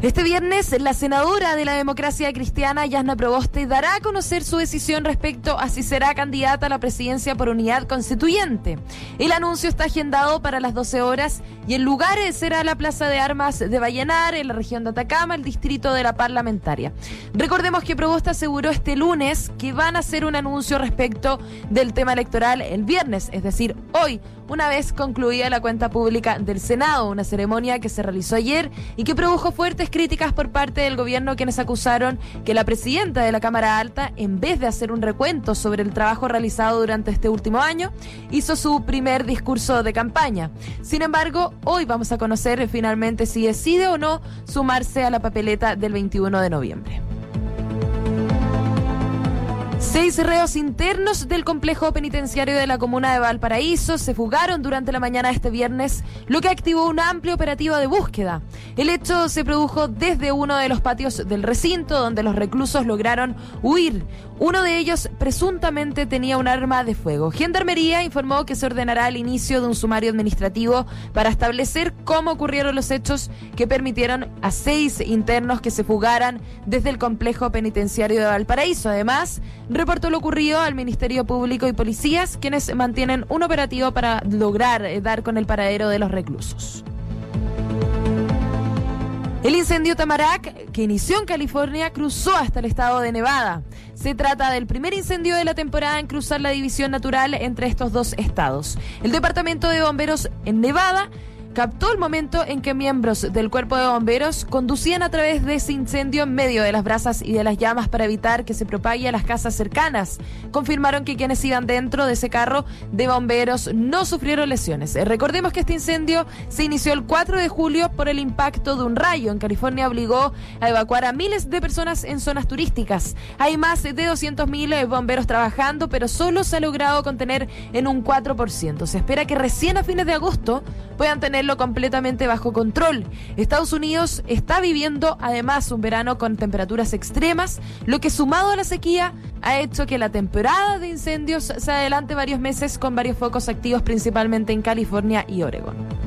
Este viernes, la senadora de la democracia cristiana, Yasna Proboste, dará a conocer su decisión respecto a si será candidata a la presidencia por unidad constituyente. El anuncio está agendado para las 12 horas y el lugar será la Plaza de Armas de Vallenar, en la región de Atacama, el distrito de la parlamentaria. Recordemos que Proboste aseguró este lunes que van a hacer un anuncio respecto del tema electoral el viernes, es decir, hoy, una vez concluida la cuenta pública del Senado, una ceremonia que se realizó ayer y que produjo fuertes críticas por parte del gobierno quienes acusaron que la presidenta de la Cámara Alta, en vez de hacer un recuento sobre el trabajo realizado durante este último año, hizo su primer discurso de campaña. Sin embargo, hoy vamos a conocer finalmente si decide o no sumarse a la papeleta del 21 de noviembre. Seis reos internos del complejo penitenciario de la comuna de Valparaíso se fugaron durante la mañana de este viernes, lo que activó un amplio operativo de búsqueda. El hecho se produjo desde uno de los patios del recinto, donde los reclusos lograron huir. Uno de ellos presuntamente tenía un arma de fuego. Gendarmería informó que se ordenará el inicio de un sumario administrativo para establecer cómo ocurrieron los hechos que permitieron a seis internos que se fugaran desde el complejo penitenciario de Valparaíso. Además, reportó lo ocurrido al Ministerio Público y policías, quienes mantienen un operativo para lograr eh, dar con el paradero de los reclusos. El incendio Tamarack, que inició en California, cruzó hasta el estado de Nevada. Se trata del primer incendio de la temporada en cruzar la división natural entre estos dos estados. El Departamento de Bomberos en Nevada captó el momento en que miembros del cuerpo de bomberos conducían a través de ese incendio en medio de las brasas y de las llamas para evitar que se propague a las casas cercanas. Confirmaron que quienes iban dentro de ese carro de bomberos no sufrieron lesiones. Eh, recordemos que este incendio se inició el 4 de julio por el impacto de un rayo en California obligó a evacuar a miles de personas en zonas turísticas. Hay más de 200.000 eh, bomberos trabajando, pero solo se ha logrado contener en un 4%. Se espera que recién a fines de agosto puedan tener completamente bajo control. Estados Unidos está viviendo además un verano con temperaturas extremas, lo que sumado a la sequía ha hecho que la temporada de incendios se adelante varios meses con varios focos activos principalmente en California y Oregon.